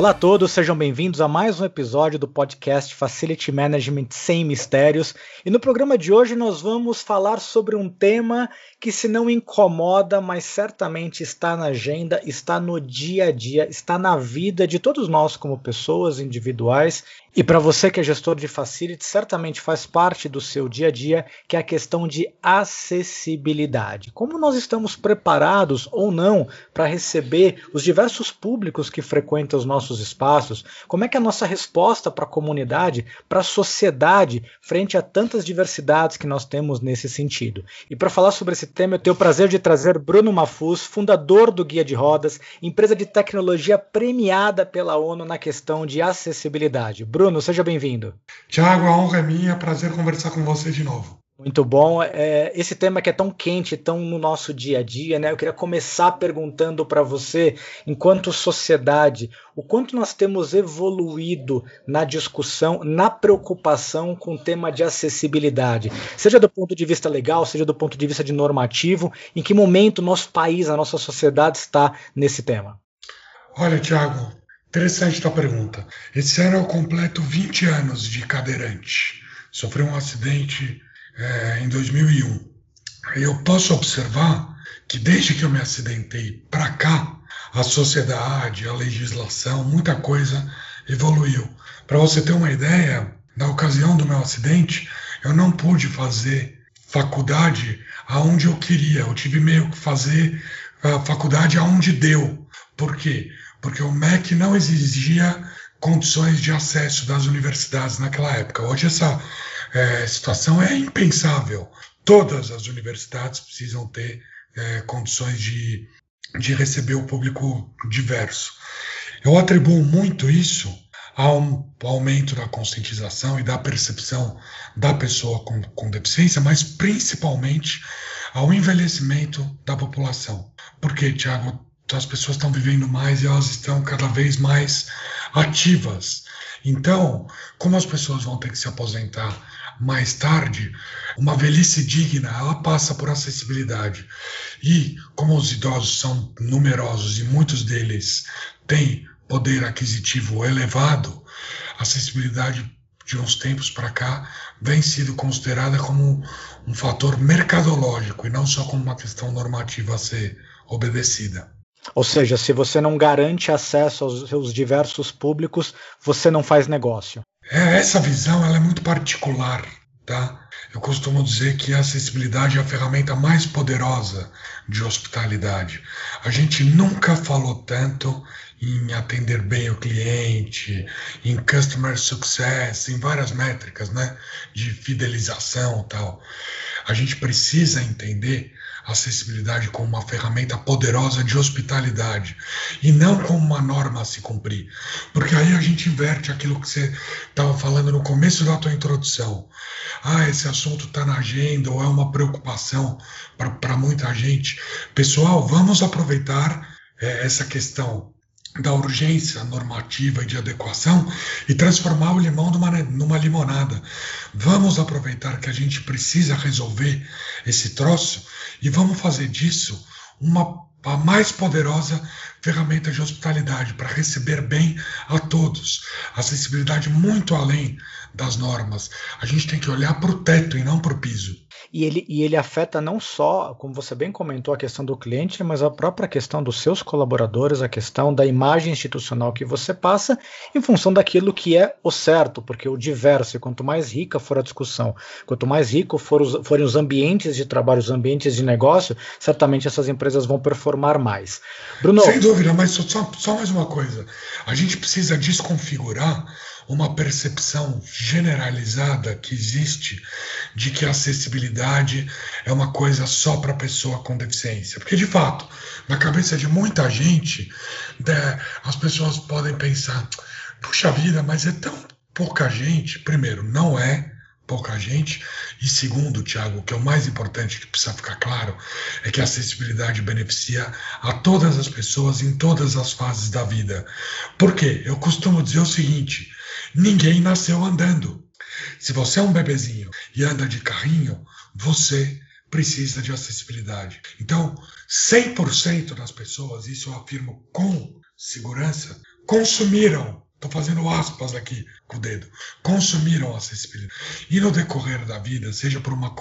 Olá a todos, sejam bem-vindos a mais um episódio do podcast Facility Management Sem Mistérios. E no programa de hoje nós vamos falar sobre um tema que, se não incomoda, mas certamente está na agenda, está no dia a dia, está na vida de todos nós como pessoas individuais. E para você que é gestor de Facility, certamente faz parte do seu dia a dia, que é a questão de acessibilidade. Como nós estamos preparados ou não para receber os diversos públicos que frequentam os nossos espaços? Como é que é a nossa resposta para a comunidade, para a sociedade, frente a tantas diversidades que nós temos nesse sentido? E para falar sobre esse tema, eu tenho o prazer de trazer Bruno Mafuz, fundador do Guia de Rodas, empresa de tecnologia premiada pela ONU na questão de acessibilidade. Bruno, seja bem-vindo. Tiago, a honra é minha, prazer conversar com você de novo. Muito bom. É, esse tema que é tão quente, tão no nosso dia a dia, né? Eu queria começar perguntando para você, enquanto sociedade, o quanto nós temos evoluído na discussão, na preocupação com o tema de acessibilidade, seja do ponto de vista legal, seja do ponto de vista de normativo, em que momento nosso país, a nossa sociedade está nesse tema? Olha, Tiago, interessante tua pergunta. Esse ano eu completo 20 anos de cadeirante. Sofri um acidente é, em 2001. Eu posso observar que desde que eu me acidentei para cá, a sociedade, a legislação, muita coisa evoluiu. Para você ter uma ideia, na ocasião do meu acidente, eu não pude fazer faculdade aonde eu queria. Eu tive meio que fazer a faculdade aonde deu. Por quê? Porque o MEC não exigia condições de acesso das universidades naquela época. Hoje essa é, situação é impensável. Todas as universidades precisam ter é, condições de, de receber o público diverso. Eu atribuo muito isso ao aumento da conscientização e da percepção da pessoa com, com deficiência, mas principalmente ao envelhecimento da população. Porque, Tiago, as pessoas estão vivendo mais e elas estão cada vez mais ativas. Então, como as pessoas vão ter que se aposentar mais tarde, uma velhice digna, ela passa por acessibilidade. E como os idosos são numerosos e muitos deles têm poder aquisitivo elevado, a acessibilidade de uns tempos para cá vem sido considerada como um fator mercadológico e não só como uma questão normativa a ser obedecida. Ou seja, se você não garante acesso aos seus diversos públicos, você não faz negócio. É, essa visão ela é muito particular, tá? Eu costumo dizer que a acessibilidade é a ferramenta mais poderosa de hospitalidade. A gente nunca falou tanto em atender bem o cliente, em customer success, em várias métricas, né, de fidelização, tal. A gente precisa entender acessibilidade como uma ferramenta poderosa de hospitalidade e não como uma norma a se cumprir. Porque aí a gente inverte aquilo que você estava falando no começo da tua introdução. Ah, esse assunto está na agenda ou é uma preocupação para muita gente. Pessoal, vamos aproveitar é, essa questão da urgência normativa e de adequação e transformar o limão numa, limonada. Vamos aproveitar que a gente precisa resolver esse troço e vamos fazer disso uma a mais poderosa ferramenta de hospitalidade para receber bem a todos. Acessibilidade muito além das normas. A gente tem que olhar para o teto e não para o piso. E ele, e ele afeta não só, como você bem comentou, a questão do cliente, mas a própria questão dos seus colaboradores, a questão da imagem institucional que você passa, em função daquilo que é o certo, porque o diverso, e quanto mais rica for a discussão, quanto mais rico for os, forem os ambientes de trabalho, os ambientes de negócio, certamente essas empresas vão performar mais. Bruno. Sem dúvida, mas só, só mais uma coisa. A gente precisa desconfigurar uma percepção generalizada que existe de que a acessibilidade é uma coisa só para pessoa com deficiência. Porque, de fato, na cabeça de muita gente, né, as pessoas podem pensar: puxa vida, mas é tão pouca gente. Primeiro, não é pouca gente. E segundo, Tiago, que é o mais importante que precisa ficar claro é que a acessibilidade beneficia a todas as pessoas em todas as fases da vida. Por quê? Eu costumo dizer o seguinte: ninguém nasceu andando. Se você é um bebezinho e anda de carrinho, você precisa de acessibilidade. Então, 100% das pessoas, isso eu afirmo com segurança, consumiram, estou fazendo aspas aqui com o dedo, consumiram acessibilidade. E no decorrer da vida, seja por uma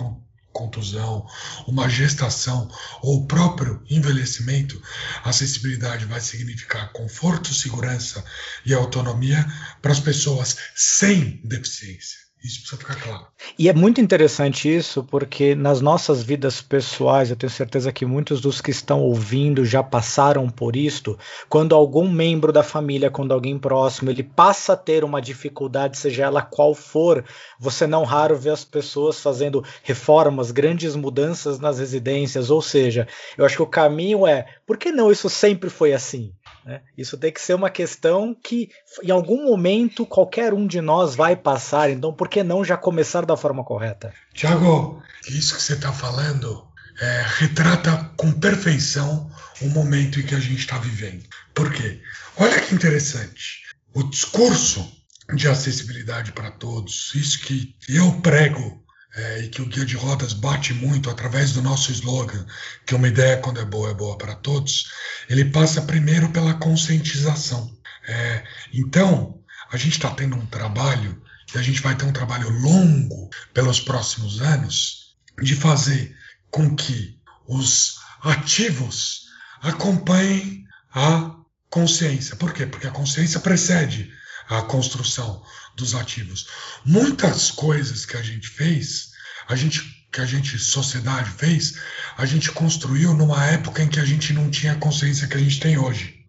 contusão, uma gestação ou o próprio envelhecimento, a acessibilidade vai significar conforto, segurança e autonomia para as pessoas sem deficiência. Isso precisa ficar claro. E é muito interessante isso, porque nas nossas vidas pessoais, eu tenho certeza que muitos dos que estão ouvindo já passaram por isto. Quando algum membro da família, quando alguém próximo, ele passa a ter uma dificuldade, seja ela qual for, você não raro vê as pessoas fazendo reformas, grandes mudanças nas residências. Ou seja, eu acho que o caminho é, por que não isso sempre foi assim? Né? Isso tem que ser uma questão que, em algum momento, qualquer um de nós vai passar. Então, por que não já começar da forma correta? Tiago, isso que você está falando é, retrata com perfeição o momento em que a gente está vivendo. Por quê? Olha que interessante. O discurso de acessibilidade para todos, isso que eu prego é, e que o Guia de Rodas bate muito através do nosso slogan, que uma ideia quando é boa é boa para todos, ele passa primeiro pela conscientização. É, então, a gente está tendo um trabalho, e a gente vai ter um trabalho longo pelos próximos anos, de fazer com que os ativos acompanhem a consciência. Por quê? Porque a consciência precede a construção dos ativos. Muitas coisas que a gente fez, a gente que a gente sociedade fez, a gente construiu numa época em que a gente não tinha a consciência que a gente tem hoje.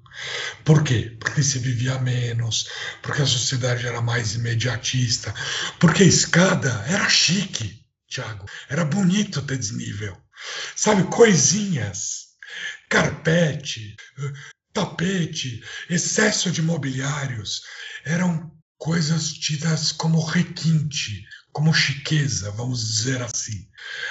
Por quê? Porque se vivia menos, porque a sociedade era mais imediatista, porque a escada era chique, Tiago, era bonito ter desnível. Sabe, coisinhas, carpete, tapete, excesso de mobiliários, eram coisas tidas como requinte, como chiqueza, vamos dizer assim.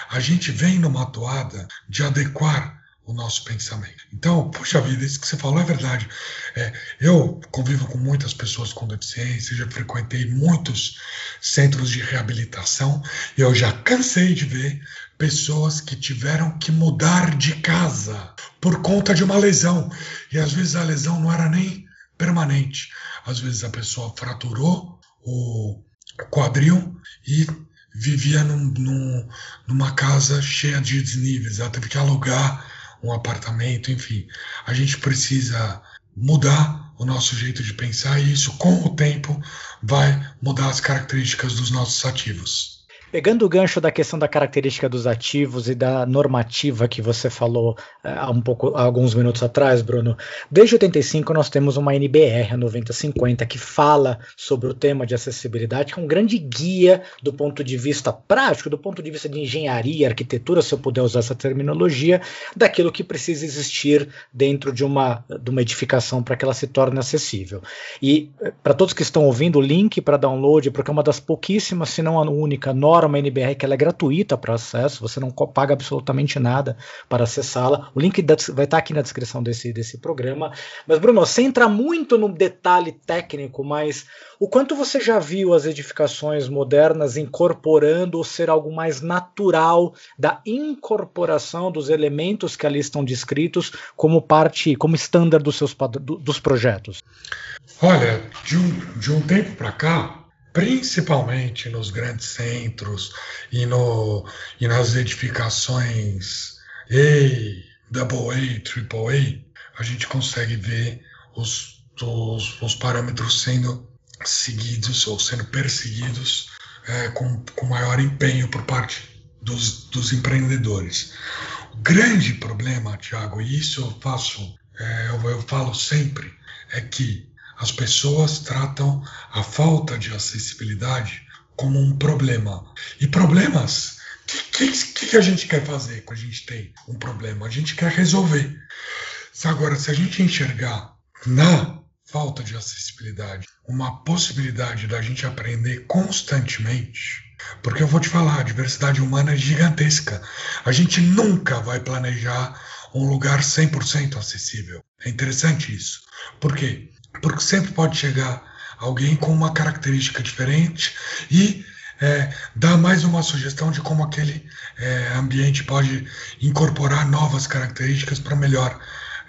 A gente vem numa toada de adequar o nosso pensamento. Então, puxa vida, isso que você falou é verdade. É, eu convivo com muitas pessoas com deficiência, já frequentei muitos centros de reabilitação e eu já cansei de ver pessoas que tiveram que mudar de casa por conta de uma lesão. E às vezes a lesão não era nem permanente. Às vezes a pessoa fraturou o quadril e vivia num, num, numa casa cheia de desníveis. Ela teve que alugar um apartamento, enfim. A gente precisa mudar o nosso jeito de pensar e isso, com o tempo, vai mudar as características dos nossos ativos. Pegando o gancho da questão da característica dos ativos e da normativa que você falou eh, há um pouco, há alguns minutos atrás, Bruno, desde 85 nós temos uma NBR, a 9050, que fala sobre o tema de acessibilidade, que é um grande guia do ponto de vista prático, do ponto de vista de engenharia, arquitetura, se eu puder usar essa terminologia, daquilo que precisa existir dentro de uma, de uma edificação para que ela se torne acessível. E eh, para todos que estão ouvindo, o link para download, porque é uma das pouquíssimas, se não a única, norma uma NBR que ela é gratuita para acesso, você não paga absolutamente nada para acessá-la. O link vai estar tá aqui na descrição desse, desse programa. Mas, Bruno, sem entrar muito no detalhe técnico, mas o quanto você já viu as edificações modernas incorporando ou ser algo mais natural da incorporação dos elementos que ali estão descritos como parte, como estándar dos seus dos projetos? Olha, de um, de um tempo para cá, principalmente nos grandes centros e, no, e nas edificações A, Double A, Triple A, gente consegue ver os, os, os parâmetros sendo seguidos ou sendo perseguidos é, com, com maior empenho por parte dos, dos empreendedores. O grande problema, Tiago, e isso eu faço, é, eu, eu falo sempre, é que as pessoas tratam a falta de acessibilidade como um problema. E problemas, o que, que, que, a gente quer fazer quando a gente tem um problema? A gente quer resolver. Agora, se a gente enxergar na falta de acessibilidade uma possibilidade da gente aprender constantemente, porque eu vou te falar, a diversidade humana é gigantesca. A gente nunca vai planejar um lugar 100% acessível. É interessante isso. Por quê? Porque sempre pode chegar alguém com uma característica diferente e é, dar mais uma sugestão de como aquele é, ambiente pode incorporar novas características para melhor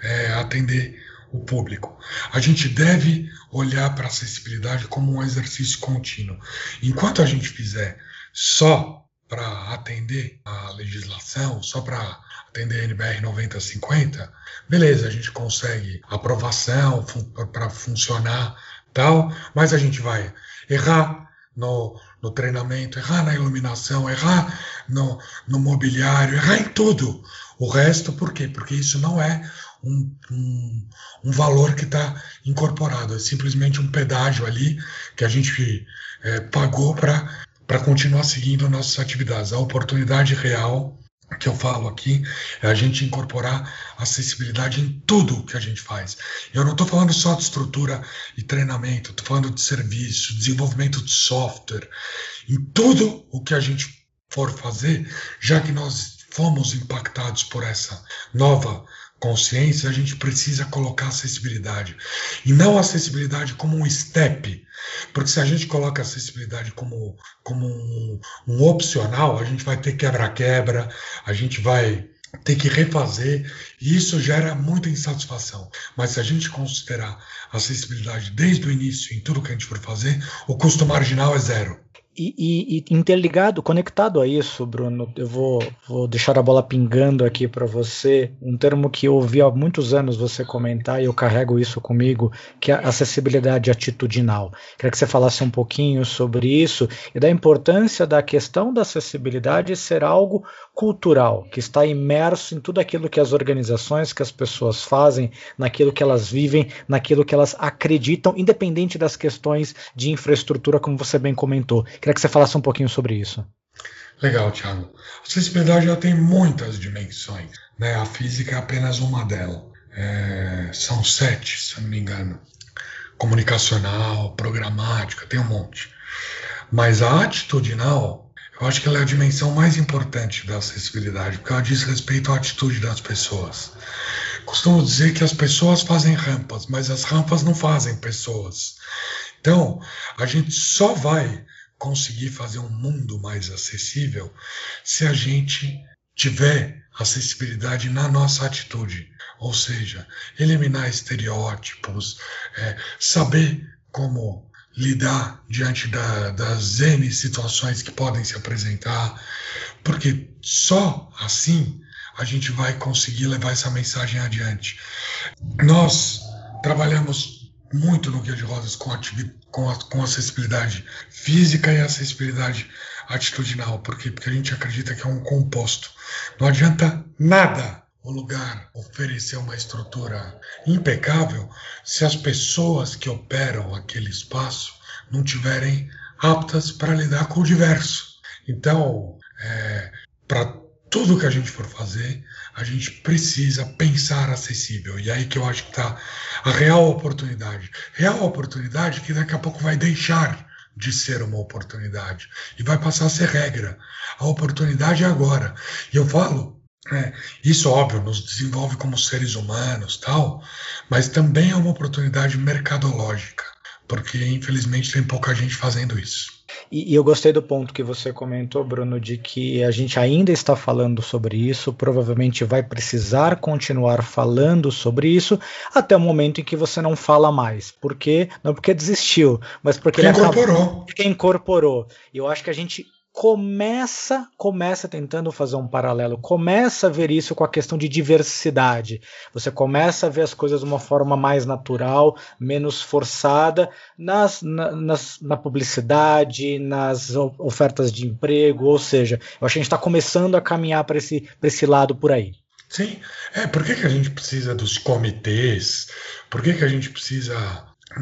é, atender o público. A gente deve olhar para a acessibilidade como um exercício contínuo. Enquanto a gente fizer só para atender a legislação, só para atender a NBR 9050, beleza, a gente consegue aprovação para funcionar tal, mas a gente vai errar no, no treinamento, errar na iluminação, errar no, no mobiliário, errar em tudo. O resto, por quê? Porque isso não é um, um, um valor que está incorporado, é simplesmente um pedágio ali que a gente é, pagou para continuar seguindo nossas atividades. A oportunidade real que eu falo aqui é a gente incorporar acessibilidade em tudo que a gente faz. Eu não estou falando só de estrutura e treinamento, estou falando de serviço, desenvolvimento de software, em tudo o que a gente for fazer, já que nós fomos impactados por essa nova consciência, a gente precisa colocar acessibilidade. E não acessibilidade como um step. Porque se a gente coloca acessibilidade como, como um, um opcional, a gente vai ter quebra-quebra, a gente vai ter que refazer, e isso gera muita insatisfação. Mas se a gente considerar acessibilidade desde o início em tudo que a gente for fazer, o custo marginal é zero. E, e, interligado, conectado a isso, Bruno, eu vou, vou deixar a bola pingando aqui para você. Um termo que eu ouvi há muitos anos você comentar e eu carrego isso comigo, que é acessibilidade atitudinal. Queria que você falasse um pouquinho sobre isso e da importância da questão da acessibilidade ser algo cultural, que está imerso em tudo aquilo que as organizações, que as pessoas fazem, naquilo que elas vivem, naquilo que elas acreditam, independente das questões de infraestrutura, como você bem comentou. Queria que você falasse um pouquinho sobre isso. Legal, Thiago. A acessibilidade já tem muitas dimensões. Né? A física é apenas uma delas. É, são sete, se não me engano. Comunicacional, programática, tem um monte. Mas a atitudinal eu acho que ela é a dimensão mais importante da acessibilidade, porque ela diz respeito à atitude das pessoas. Costumo dizer que as pessoas fazem rampas, mas as rampas não fazem pessoas. Então, a gente só vai conseguir fazer um mundo mais acessível se a gente tiver acessibilidade na nossa atitude, ou seja, eliminar estereótipos, é, saber como lidar diante da, das N situações que podem se apresentar, porque só assim a gente vai conseguir levar essa mensagem adiante. Nós trabalhamos muito no Guia de Rosas com, com, com acessibilidade física e acessibilidade atitudinal, por quê? Porque a gente acredita que é um composto. Não adianta nada o lugar oferecer uma estrutura impecável se as pessoas que operam aquele espaço não tiverem aptas para lidar com o diverso. Então, é, para tudo que a gente for fazer, a gente precisa pensar acessível. E aí que eu acho que está a real oportunidade. Real oportunidade que daqui a pouco vai deixar de ser uma oportunidade e vai passar a ser regra. A oportunidade é agora. E eu falo é, isso, óbvio, nos desenvolve como seres humanos, tal, mas também é uma oportunidade mercadológica, porque infelizmente tem pouca gente fazendo isso. E, e, eu gostei do ponto que você comentou, Bruno, de que a gente ainda está falando sobre isso, provavelmente vai precisar continuar falando sobre isso até o momento em que você não fala mais. Porque não porque desistiu, mas porque, porque incorporou. Acabou, porque incorporou. E eu acho que a gente começa começa tentando fazer um paralelo, começa a ver isso com a questão de diversidade. Você começa a ver as coisas de uma forma mais natural, menos forçada nas, na, nas, na publicidade, nas ofertas de emprego, ou seja, eu acho que a gente está começando a caminhar para esse, esse lado por aí. Sim, é, por que, que a gente precisa dos comitês? Por que, que a gente precisa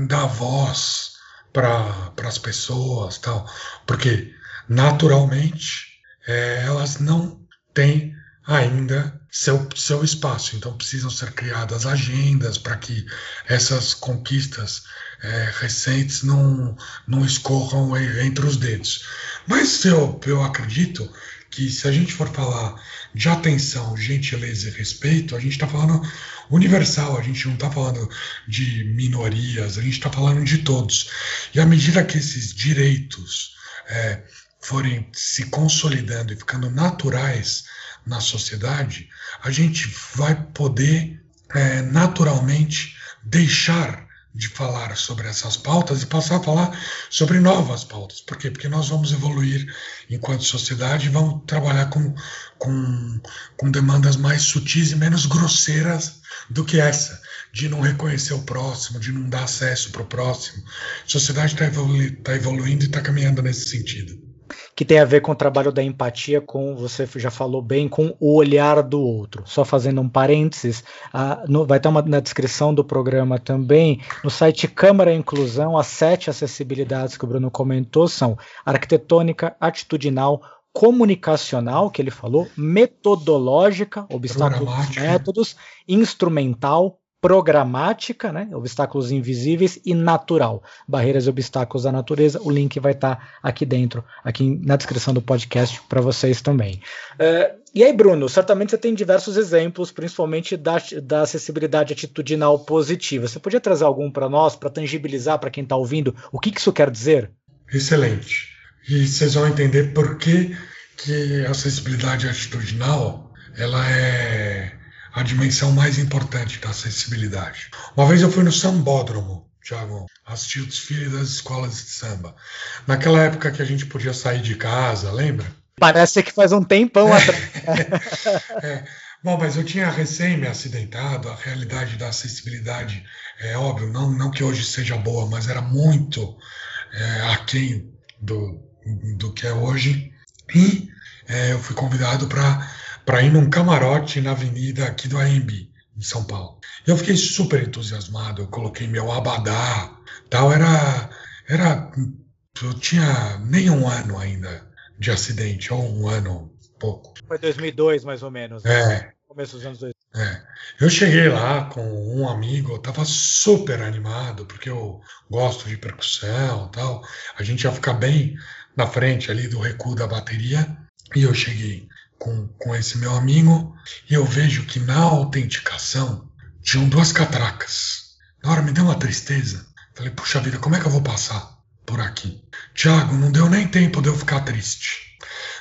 dar voz para as pessoas tal? Porque naturalmente, é, elas não têm ainda seu, seu espaço. Então precisam ser criadas agendas para que essas conquistas é, recentes não, não escorram entre os dedos. Mas eu, eu acredito que se a gente for falar de atenção, gentileza e respeito, a gente está falando universal, a gente não está falando de minorias, a gente está falando de todos. E à medida que esses direitos é, forem se consolidando e ficando naturais na sociedade, a gente vai poder é, naturalmente deixar de falar sobre essas pautas e passar a falar sobre novas pautas. Por quê? Porque nós vamos evoluir enquanto sociedade e vamos trabalhar com, com, com demandas mais sutis e menos grosseiras do que essa, de não reconhecer o próximo, de não dar acesso para o próximo. A sociedade está evolu tá evoluindo e está caminhando nesse sentido que tem a ver com o trabalho da empatia, com você já falou bem, com o olhar do outro. Só fazendo um parênteses, no, vai ter uma na descrição do programa também, no site Câmara Inclusão, as sete acessibilidades que o Bruno comentou são arquitetônica, atitudinal, comunicacional, que ele falou, metodológica, obstáculos métodos, instrumental, programática, né, obstáculos invisíveis e natural, barreiras e obstáculos da natureza. O link vai estar tá aqui dentro, aqui na descrição do podcast para vocês também. Uh, e aí, Bruno, certamente você tem diversos exemplos, principalmente da, da acessibilidade atitudinal positiva. Você podia trazer algum para nós, para tangibilizar para quem está ouvindo o que, que isso quer dizer? Excelente. E vocês vão entender por que, que a acessibilidade atitudinal ela é a dimensão mais importante da acessibilidade. Uma vez eu fui no sambódromo, Thiago, assistir o desfile das escolas de samba. Naquela época que a gente podia sair de casa, lembra? Parece que faz um tempão é, atrás. é. Bom, mas eu tinha recém me acidentado, a realidade da acessibilidade é óbvio, não, não que hoje seja boa, mas era muito é, aquém do, do que é hoje. E é, eu fui convidado para para ir num camarote na avenida aqui do AMB, em São Paulo. Eu fiquei super entusiasmado, eu coloquei meu abadá, tal, era, era, eu tinha nem um ano ainda de acidente, ou um ano, pouco. Foi 2002, mais ou menos. Né? É. Começo dos anos 2000. É. Eu cheguei lá com um amigo, eu tava super animado, porque eu gosto de percussão tal. A gente ia ficar bem na frente ali do recuo da bateria. E eu cheguei com, com esse meu amigo e eu vejo que na autenticação tinham duas catracas. Na hora me deu uma tristeza. Falei, puxa vida, como é que eu vou passar por aqui? Tiago, não deu nem tempo de eu ficar triste.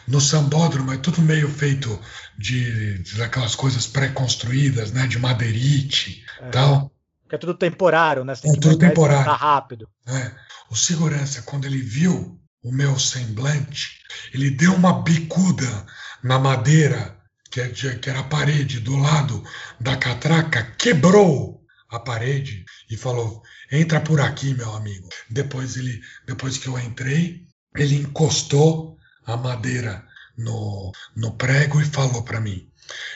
No sambódromo é tudo meio feito de, de daquelas coisas pré-construídas, né? De madeirite é. tal. Que é tudo temporário, né? Você é tudo temporário. Tá rápido. É. O segurança, quando ele viu o meu semblante, ele deu uma bicuda na madeira, que, é que era a parede do lado da catraca, quebrou a parede e falou: entra por aqui, meu amigo. Depois ele, depois que eu entrei, ele encostou a madeira no, no prego e falou para mim: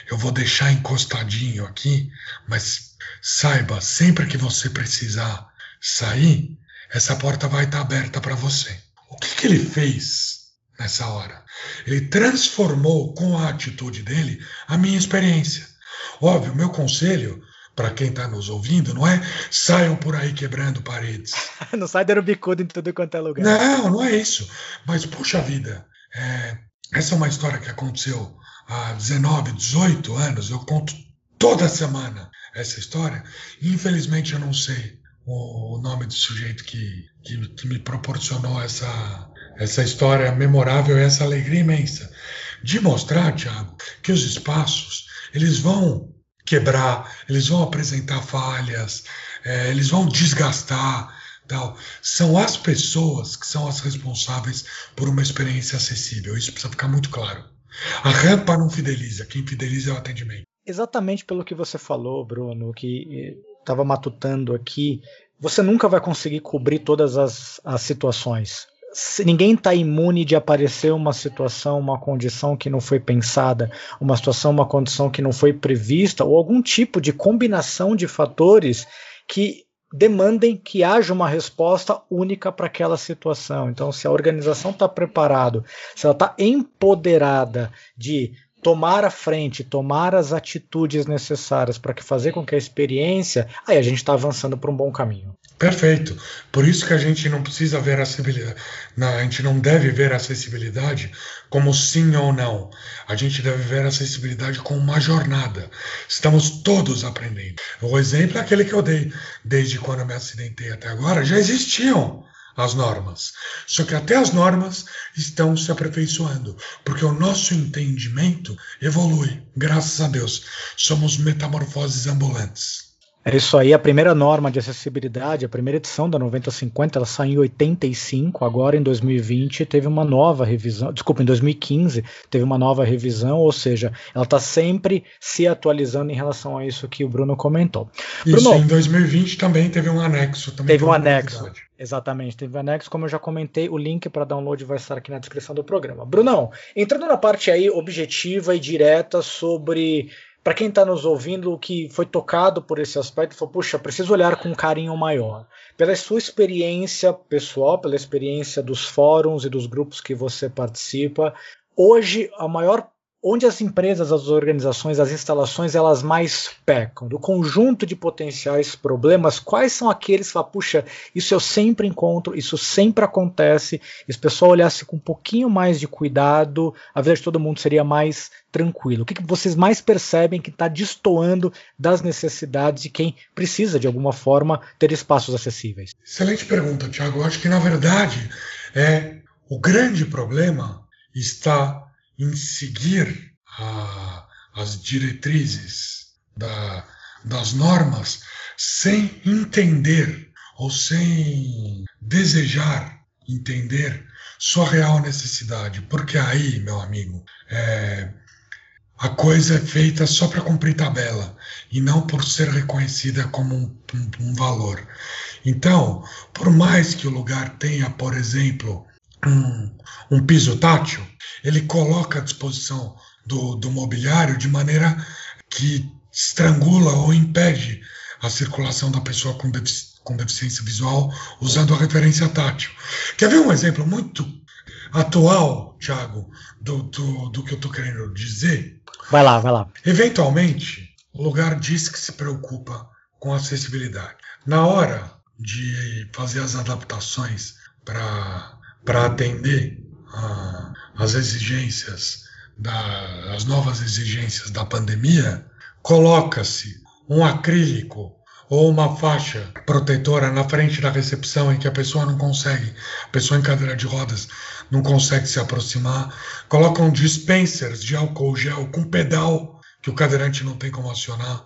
eu vou deixar encostadinho aqui, mas saiba, sempre que você precisar sair, essa porta vai estar aberta para você. O que, que ele fez? Nessa hora. Ele transformou com a atitude dele a minha experiência. Óbvio, meu conselho para quem está nos ouvindo não é saiam por aí quebrando paredes. não sai dando bicudo em tudo quanto é lugar. Não, não é isso. Mas, puxa vida, é, essa é uma história que aconteceu há 19, 18 anos. Eu conto toda semana essa história. Infelizmente, eu não sei o, o nome do sujeito que, que, que me proporcionou essa, essa história memorável, essa alegria imensa de mostrar, Tiago, que os espaços eles vão quebrar, eles vão apresentar falhas, é, eles vão desgastar, tal. São as pessoas que são as responsáveis por uma experiência acessível. Isso precisa ficar muito claro. A rampa não fideliza, quem fideliza é o atendimento. Exatamente pelo que você falou, Bruno, que estava matutando aqui, você nunca vai conseguir cobrir todas as, as situações ninguém está imune de aparecer uma situação, uma condição que não foi pensada, uma situação, uma condição que não foi prevista, ou algum tipo de combinação de fatores que demandem que haja uma resposta única para aquela situação. Então, se a organização está preparada, se ela está empoderada de tomar a frente, tomar as atitudes necessárias para fazer com que a experiência, aí a gente está avançando para um bom caminho. Perfeito. Por isso que a gente não precisa ver acessibilidade, a gente não deve ver acessibilidade como sim ou não. A gente deve ver acessibilidade como uma jornada. Estamos todos aprendendo. O exemplo é aquele que eu dei. Desde quando eu me acidentei até agora, já existiam as normas. Só que até as normas estão se aperfeiçoando, porque o nosso entendimento evolui, graças a Deus. Somos metamorfoses ambulantes. É isso aí, a primeira norma de acessibilidade, a primeira edição da 9050, ela saiu em 85, agora em 2020 teve uma nova revisão, desculpa, em 2015 teve uma nova revisão, ou seja, ela está sempre se atualizando em relação a isso que o Bruno comentou. Isso, Bruno, em 2020 também teve um anexo. Também teve um anexo, exatamente, teve um anexo, como eu já comentei, o link para download vai estar aqui na descrição do programa. Brunão, entrando na parte aí objetiva e direta sobre para quem está nos ouvindo que foi tocado por esse aspecto, falou, puxa, preciso olhar com um carinho maior. Pela sua experiência pessoal, pela experiência dos fóruns e dos grupos que você participa, hoje a maior onde as empresas, as organizações, as instalações, elas mais pecam, do conjunto de potenciais problemas, quais são aqueles que falam, puxa, isso eu sempre encontro, isso sempre acontece, e se o pessoal olhasse com um pouquinho mais de cuidado, a vida de todo mundo seria mais tranquilo. O que, que vocês mais percebem que está destoando das necessidades de quem precisa, de alguma forma, ter espaços acessíveis? Excelente pergunta, Tiago. Acho que, na verdade, é o grande problema está em seguir a, as diretrizes da, das normas sem entender ou sem desejar entender sua real necessidade. Porque aí, meu amigo, é, a coisa é feita só para cumprir tabela e não por ser reconhecida como um, um, um, valor. Então, por mais que o lugar tenha, por exemplo, um, um piso tátil, ele coloca à disposição do, do mobiliário de maneira que estrangula ou impede a circulação da pessoa com, defici com deficiência visual usando a referência tátil. Quer ver um exemplo muito atual, Thiago, do, do, do que eu estou querendo dizer? Vai lá, vai lá. Eventualmente, o lugar diz que se preocupa com acessibilidade. Na hora de fazer as adaptações para atender a, as exigências, da, as novas exigências da pandemia, coloca-se um acrílico ou uma faixa protetora na frente da recepção em que a pessoa não consegue, a pessoa em cadeira de rodas não consegue se aproximar, colocam dispensers de álcool gel com pedal que o cadeirante não tem como acionar.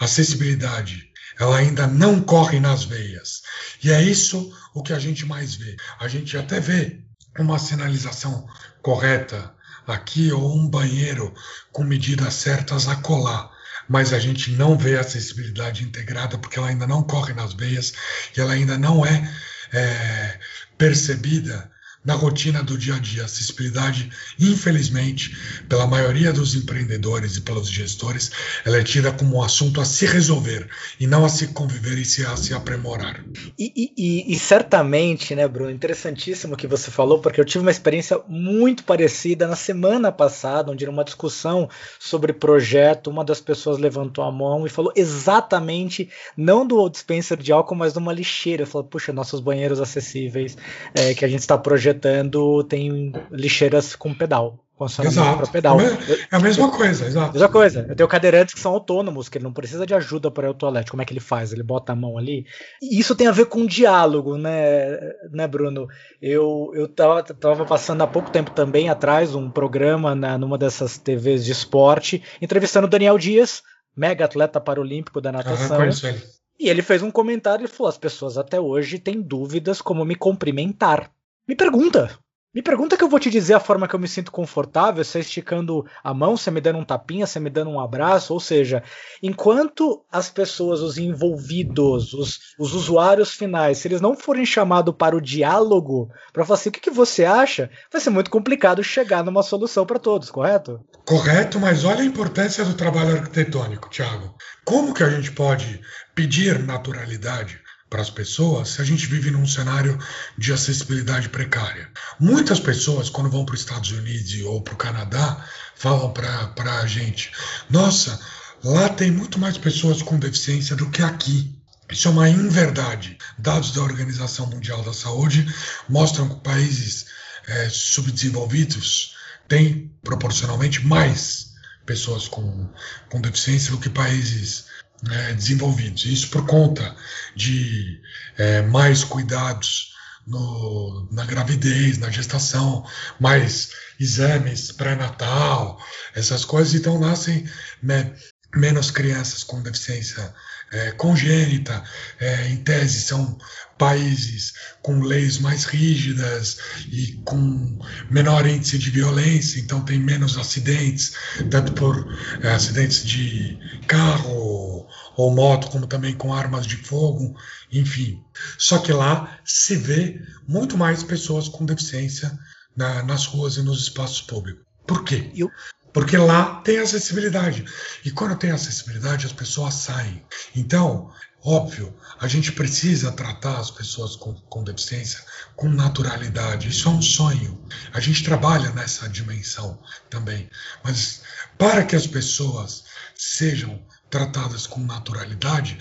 Acessibilidade, ela ainda não corre nas veias. E é isso o que a gente mais vê. A gente até vê uma sinalização correta aqui ou um banheiro com medidas certas a colar. Mas a gente não vê a acessibilidade integrada porque ela ainda não corre nas veias e ela ainda não é, é percebida na rotina do dia a dia. Acessibilidade, infelizmente, pela maioria dos empreendedores e pelos gestores, ela é tida como um assunto a se resolver e não a se conviver e se, a se aprimorar. E, e, e certamente, né, Bruno, interessantíssimo o que você falou, porque eu tive uma experiência muito parecida na semana passada, onde, numa discussão sobre projeto, uma das pessoas levantou a mão e falou exatamente, não do dispenser de álcool, mas de uma lixeira. Falou, puxa, nossos banheiros acessíveis é, que a gente está projetando projetando tem lixeiras com pedal. Exato. Para pedal. É a mesma coisa, exato. Mesma coisa. Eu tenho cadeirantes que são autônomos, que ele não precisa de ajuda para ir ao toalete. Como é que ele faz? Ele bota a mão ali. E isso tem a ver com diálogo, né, né Bruno? Eu, eu tava, tava passando há pouco tempo também atrás um programa na, numa dessas TVs de esporte, entrevistando o Daniel Dias, mega atleta paralímpico da natação. Ah, ele. E ele fez um comentário e falou: as pessoas até hoje têm dúvidas como me cumprimentar. Me pergunta. Me pergunta que eu vou te dizer a forma que eu me sinto confortável, se é esticando a mão, se é me dando um tapinha, se é me dando um abraço, ou seja, enquanto as pessoas, os envolvidos, os, os usuários finais, se eles não forem chamados para o diálogo, para falar assim, o que, que você acha, vai ser muito complicado chegar numa solução para todos, correto? Correto, mas olha a importância do trabalho arquitetônico, Thiago. Como que a gente pode pedir naturalidade para as pessoas se a gente vive num cenário de acessibilidade precária. Muitas pessoas, quando vão para os Estados Unidos ou para o Canadá, falam para a gente: nossa, lá tem muito mais pessoas com deficiência do que aqui. Isso é uma inverdade. Dados da Organização Mundial da Saúde mostram que países é, subdesenvolvidos têm proporcionalmente mais pessoas com, com deficiência do que países é, desenvolvidos. Isso por conta de é, mais cuidados no, na gravidez, na gestação, mais exames pré-natal, essas coisas. Então nascem me, menos crianças com deficiência é, congênita, é, em tese são países com leis mais rígidas e com menor índice de violência, então tem menos acidentes, tanto por é, acidentes de carro ou moto, como também com armas de fogo, enfim. Só que lá se vê muito mais pessoas com deficiência na, nas ruas e nos espaços públicos. Por quê? Eu... Porque lá tem acessibilidade. E quando tem acessibilidade, as pessoas saem. Então, óbvio, a gente precisa tratar as pessoas com, com deficiência com naturalidade. Isso é um sonho. A gente trabalha nessa dimensão também. Mas para que as pessoas sejam tratadas com naturalidade,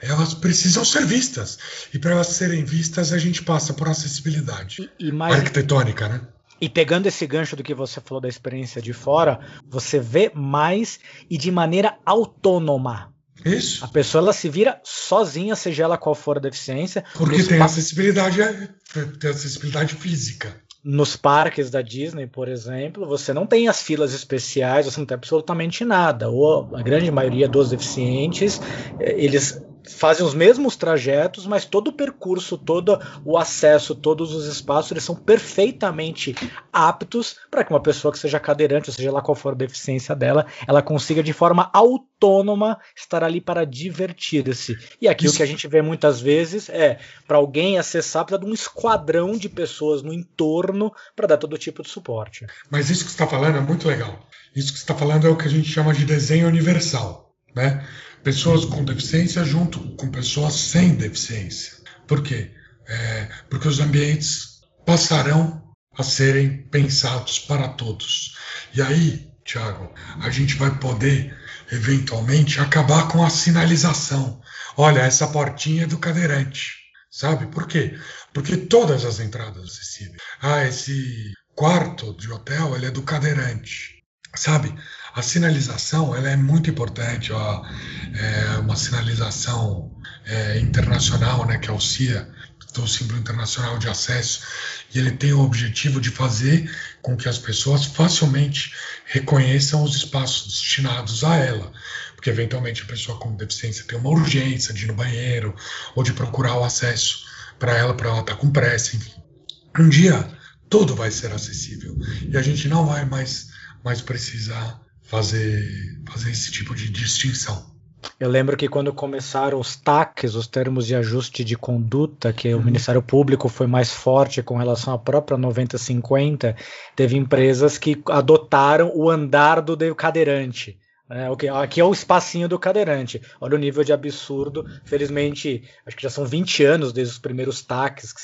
elas precisam ser vistas. E para elas serem vistas, a gente passa por acessibilidade e, e mais... arquitetônica, né? E pegando esse gancho do que você falou da experiência de fora, você vê mais e de maneira autônoma. Isso. A pessoa ela se vira sozinha, seja ela qual for a deficiência. Porque tem acessibilidade, tem acessibilidade física. Nos parques da Disney, por exemplo, você não tem as filas especiais, você não tem absolutamente nada. Ou a grande maioria dos deficientes, eh, eles fazem os mesmos trajetos, mas todo o percurso, todo o acesso, todos os espaços, eles são perfeitamente aptos para que uma pessoa que seja cadeirante, ou seja lá qual for a deficiência dela, ela consiga de forma autônoma estar ali para divertir-se. E aqui Isso. o que a gente vê muitas vezes é para alguém acessar precisa de um esquadrão de pessoas no entorno para dar todo tipo de suporte. Mas isso que você está falando é muito legal. Isso que você está falando é o que a gente chama de desenho universal, né? pessoas com deficiência junto com pessoas sem deficiência. Por quê? É, porque os ambientes passarão a serem pensados para todos. E aí, Tiago, a gente vai poder eventualmente acabar com a sinalização. Olha, essa portinha é do cadeirante. Sabe por quê? Porque todas as entradas acessíveis. Ah, esse quarto de hotel ele é do cadeirante. Sabe? A sinalização ela é muito importante, ó, é uma sinalização é, internacional, né, que é o CIA, do símbolo internacional de acesso, e ele tem o objetivo de fazer com que as pessoas facilmente reconheçam os espaços destinados a ela, porque eventualmente a pessoa com deficiência tem uma urgência de ir no banheiro ou de procurar o acesso para ela, para ela estar tá com pressa, enfim. Um dia tudo vai ser acessível e a gente não vai mais mais precisar fazer, fazer esse tipo de distinção. Eu lembro que quando começaram os TACs, os termos de ajuste de conduta, que uhum. o Ministério Público foi mais forte com relação à própria 9050, teve empresas que adotaram o andar do cadeirante. É, okay, aqui é o espacinho do cadeirante. Olha o nível de absurdo. Felizmente, acho que já são 20 anos desde os primeiros taques que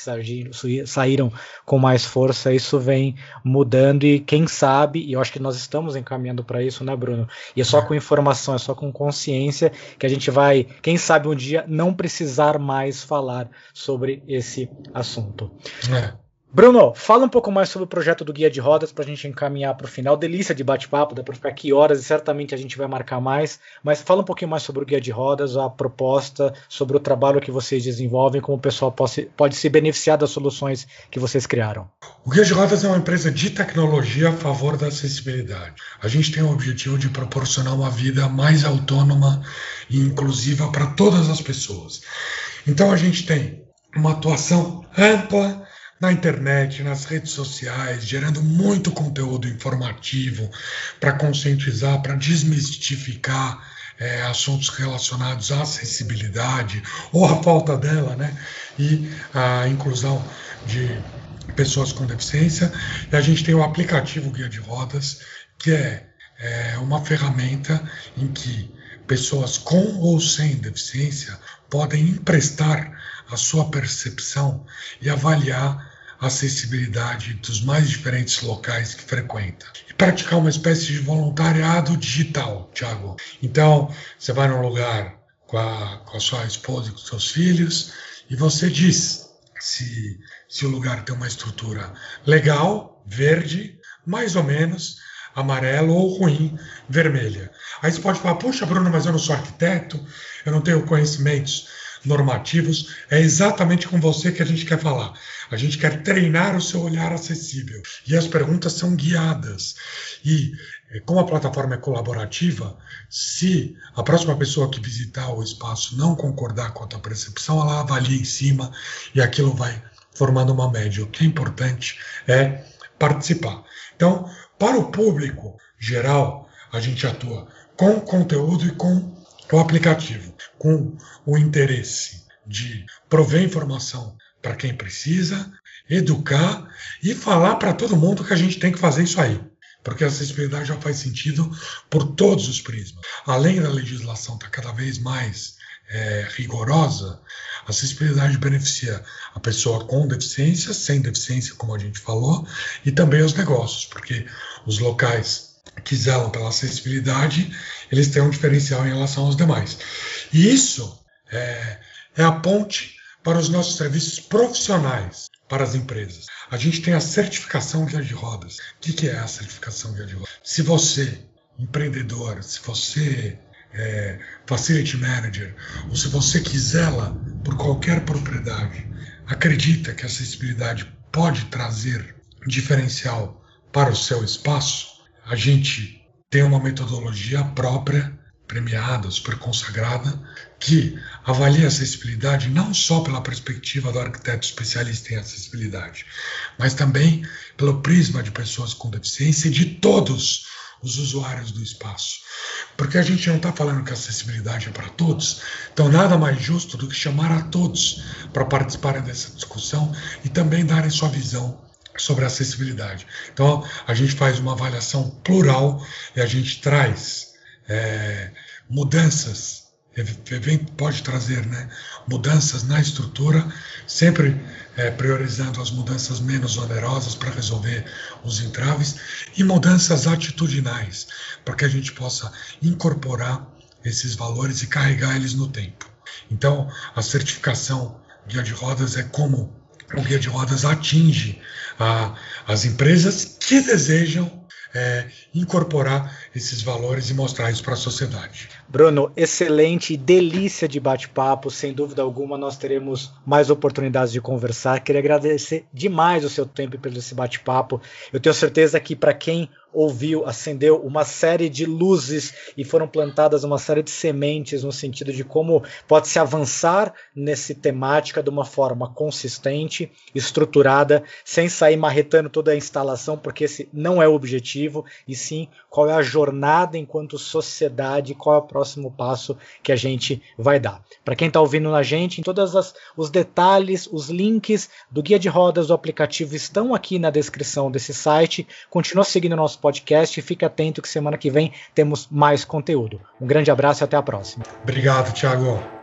saíram com mais força. Isso vem mudando e quem sabe, e eu acho que nós estamos encaminhando para isso, né, Bruno? E é só com informação, é só com consciência que a gente vai, quem sabe um dia, não precisar mais falar sobre esse assunto. É. Bruno, fala um pouco mais sobre o projeto do Guia de Rodas para a gente encaminhar para o final. Delícia de bate-papo, dá para ficar aqui horas e certamente a gente vai marcar mais. Mas fala um pouquinho mais sobre o Guia de Rodas, a proposta, sobre o trabalho que vocês desenvolvem, como o pessoal pode, pode se beneficiar das soluções que vocês criaram. O Guia de Rodas é uma empresa de tecnologia a favor da acessibilidade. A gente tem o objetivo de proporcionar uma vida mais autônoma e inclusiva para todas as pessoas. Então a gente tem uma atuação ampla na internet, nas redes sociais, gerando muito conteúdo informativo para conscientizar, para desmistificar é, assuntos relacionados à acessibilidade ou à falta dela, né? E a inclusão de pessoas com deficiência. E a gente tem o aplicativo Guia de Rodas, que é, é uma ferramenta em que pessoas com ou sem deficiência podem emprestar a sua percepção e avaliar acessibilidade dos mais diferentes locais que frequenta. E praticar uma espécie de voluntariado digital, Thiago. Então, você vai num lugar com a, com a sua esposa e com seus filhos e você diz se, se o lugar tem uma estrutura legal, verde, mais ou menos, amarelo ou ruim, vermelha. Aí você pode falar, puxa, Bruno, mas eu não sou arquiteto, eu não tenho conhecimentos normativos. É exatamente com você que a gente quer falar. A gente quer treinar o seu olhar acessível. E as perguntas são guiadas. E é, como a plataforma é colaborativa, se a próxima pessoa que visitar o espaço não concordar com a tua percepção, ela avalia em cima e aquilo vai formando uma média. O que é importante é participar. Então, para o público geral, a gente atua com conteúdo e com o aplicativo, com o interesse de prover informação para quem precisa, educar e falar para todo mundo que a gente tem que fazer isso aí. Porque a acessibilidade já faz sentido por todos os prismas. Além da legislação estar tá cada vez mais é, rigorosa, a acessibilidade beneficia a pessoa com deficiência, sem deficiência, como a gente falou, e também os negócios, porque os locais que zelam pela acessibilidade, eles têm um diferencial em relação aos demais. E isso é, é a ponte para os nossos serviços profissionais para as empresas. A gente tem a certificação guia de rodas. O que é a certificação guia de rodas? Se você, empreendedor, se você é, facility manager, ou se você quiser lá por qualquer propriedade, acredita que a acessibilidade pode trazer diferencial para o seu espaço, a gente tem uma metodologia própria premiada, super consagrada, que avalia a acessibilidade não só pela perspectiva do arquiteto especialista em acessibilidade, mas também pelo prisma de pessoas com deficiência e de todos os usuários do espaço. Porque a gente não está falando que a acessibilidade é para todos, então nada mais justo do que chamar a todos para participarem dessa discussão e também darem sua visão sobre a acessibilidade. Então a gente faz uma avaliação plural e a gente traz é, mudanças, pode trazer né, mudanças na estrutura, sempre é, priorizando as mudanças menos onerosas para resolver os entraves e mudanças atitudinais, para que a gente possa incorporar esses valores e carregar eles no tempo. Então, a certificação guia de rodas é como o guia de rodas atinge a, as empresas que desejam é, incorporar esses valores e mostrar isso para a sociedade. Bruno, excelente, delícia de bate-papo. Sem dúvida alguma, nós teremos mais oportunidades de conversar. Queria agradecer demais o seu tempo pelo esse bate-papo. Eu tenho certeza que para quem ouviu, acendeu uma série de luzes e foram plantadas uma série de sementes no sentido de como pode se avançar nesse temática de uma forma consistente, estruturada, sem sair marretando toda a instalação, porque esse não é o objetivo, e sim qual é a jornada enquanto sociedade, qual é o próximo passo que a gente vai dar. Para quem está ouvindo na gente, em todos os detalhes, os links do guia de rodas do aplicativo estão aqui na descrição desse site. Continua seguindo nosso podcast e fique atento que semana que vem temos mais conteúdo. Um grande abraço e até a próxima. Obrigado, Thiago.